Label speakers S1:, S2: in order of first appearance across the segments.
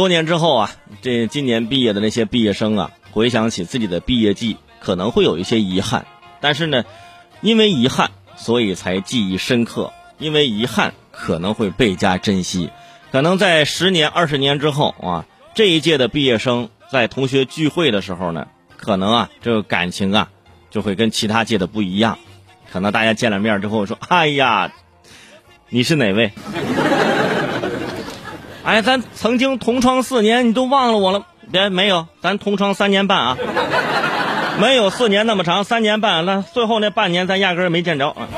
S1: 多年之后啊，这今年毕业的那些毕业生啊，回想起自己的毕业季，可能会有一些遗憾。但是呢，因为遗憾，所以才记忆深刻；因为遗憾，可能会倍加珍惜。可能在十年、二十年之后啊，这一届的毕业生在同学聚会的时候呢，可能啊，这个感情啊，就会跟其他届的不一样。可能大家见了面之后说：“哎呀，你是哪位？”哎，咱曾经同窗四年，你都忘了我了？别没有，咱同窗三年半啊，没有四年那么长，三年半，那最后那半年咱压根儿没见着啊。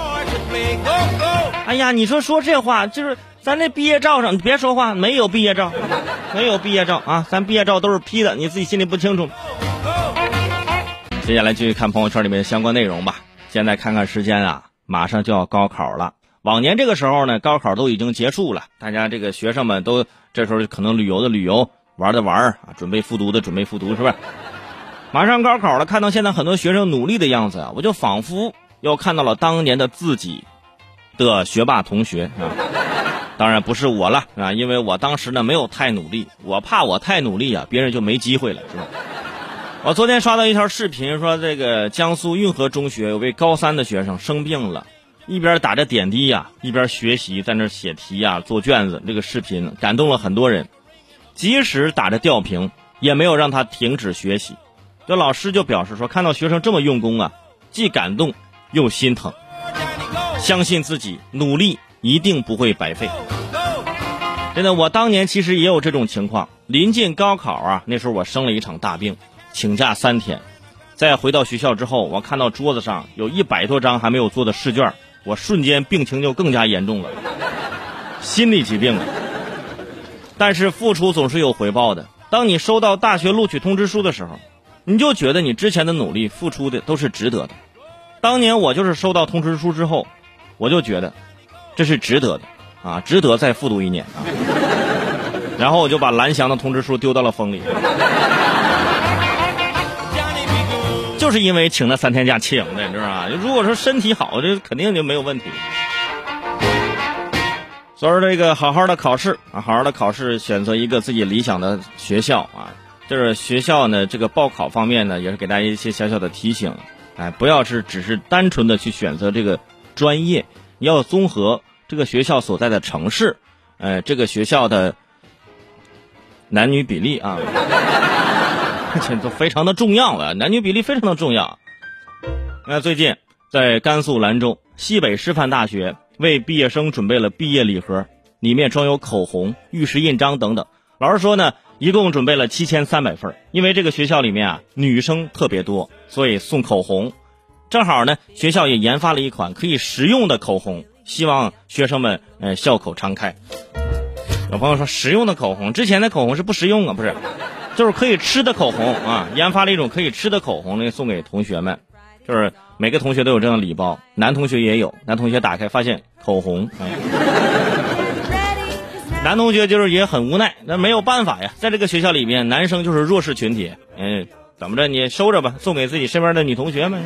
S1: 哎呀，你说说这话，就是咱那毕业照上，你别说话，没有毕业照，没有毕业照啊，咱毕业照都是 P 的，你自己心里不清楚。接下来继续看朋友圈里面的相关内容吧。现在看看时间啊，马上就要高考了。往年这个时候呢，高考都已经结束了，大家这个学生们都这时候可能旅游的旅游，玩的玩啊，准备复读的准备复读，是不是？马上高考了，看到现在很多学生努力的样子啊，我就仿佛又看到了当年的自己的学霸同学啊。当然不是我了啊，因为我当时呢没有太努力，我怕我太努力啊，别人就没机会了，是吧？我昨天刷到一条视频，说这个江苏运河中学有位高三的学生生病了。一边打着点滴呀，一边学习，在那写题呀、做卷子。这个视频感动了很多人，即使打着吊瓶，也没有让他停止学习。这老师就表示说，看到学生这么用功啊，既感动又心疼，相信自己努力一定不会白费。真的，我当年其实也有这种情况。临近高考啊，那时候我生了一场大病，请假三天。在回到学校之后，我看到桌子上有一百多张还没有做的试卷。我瞬间病情就更加严重了，心理疾病了。但是付出总是有回报的。当你收到大学录取通知书的时候，你就觉得你之前的努力付出的都是值得的。当年我就是收到通知书之后，我就觉得这是值得的啊，值得再复读一年啊。然后我就把蓝翔的通知书丢到了风里。就是因为请了三天假请的，你知道吧？如果说身体好，这肯定就没有问题。所以说，这个好好的考试啊，好好的考试，选择一个自己理想的学校啊。就是学校呢，这个报考方面呢，也是给大家一些小小的提醒，哎，不要是只是单纯的去选择这个专业，要综合这个学校所在的城市，呃，这个学校的男女比例啊。这都非常的重要了，男女比例非常的重要。那最近在甘肃兰州西北师范大学为毕业生准备了毕业礼盒，里面装有口红、玉石印章等等。老师说呢，一共准备了七千三百份。因为这个学校里面啊女生特别多，所以送口红。正好呢，学校也研发了一款可以食用的口红，希望学生们嗯笑口常开。有朋友说食用的口红，之前的口红是不实用啊，不是？就是可以吃的口红啊，研发了一种可以吃的口红呢，送给同学们。就是每个同学都有这样的礼包，男同学也有。男同学打开发现口红，男同学就是也很无奈，那没有办法呀，在这个学校里面，男生就是弱势群体。嗯，怎么着你收着吧，送给自己身边的女同学们。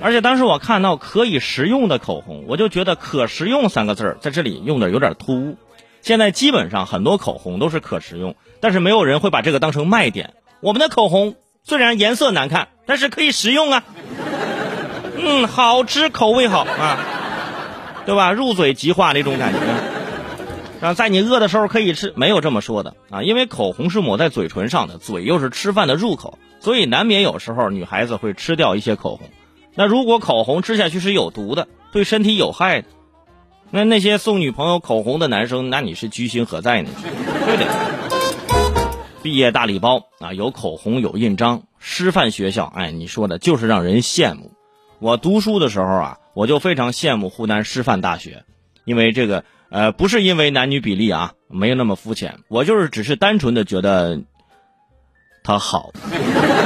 S1: 而且当时我看到可以食用的口红，我就觉得“可食用”三个字在这里用的有点突兀。现在基本上很多口红都是可食用。但是没有人会把这个当成卖点。我们的口红虽然颜色难看，但是可以食用啊。嗯，好吃，口味好啊，对吧？入嘴即化那种感觉。然后在你饿的时候可以吃，没有这么说的啊。因为口红是抹在嘴唇上的，嘴又是吃饭的入口，所以难免有时候女孩子会吃掉一些口红。那如果口红吃下去是有毒的，对身体有害的，那那些送女朋友口红的男生，那你是居心何在呢？对不对？毕业大礼包啊，有口红，有印章，师范学校，哎，你说的就是让人羡慕。我读书的时候啊，我就非常羡慕湖南师范大学，因为这个，呃，不是因为男女比例啊，没有那么肤浅，我就是只是单纯的觉得他好，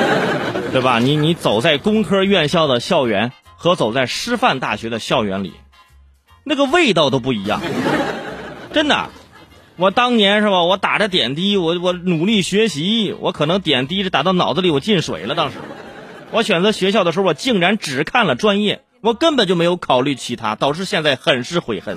S1: 对吧？你你走在工科院校的校园和走在师范大学的校园里，那个味道都不一样，真的。我当年是吧？我打着点滴，我我努力学习，我可能点滴是打到脑子里，我进水了。当时，我选择学校的时候，我竟然只看了专业，我根本就没有考虑其他，导致现在很是悔恨。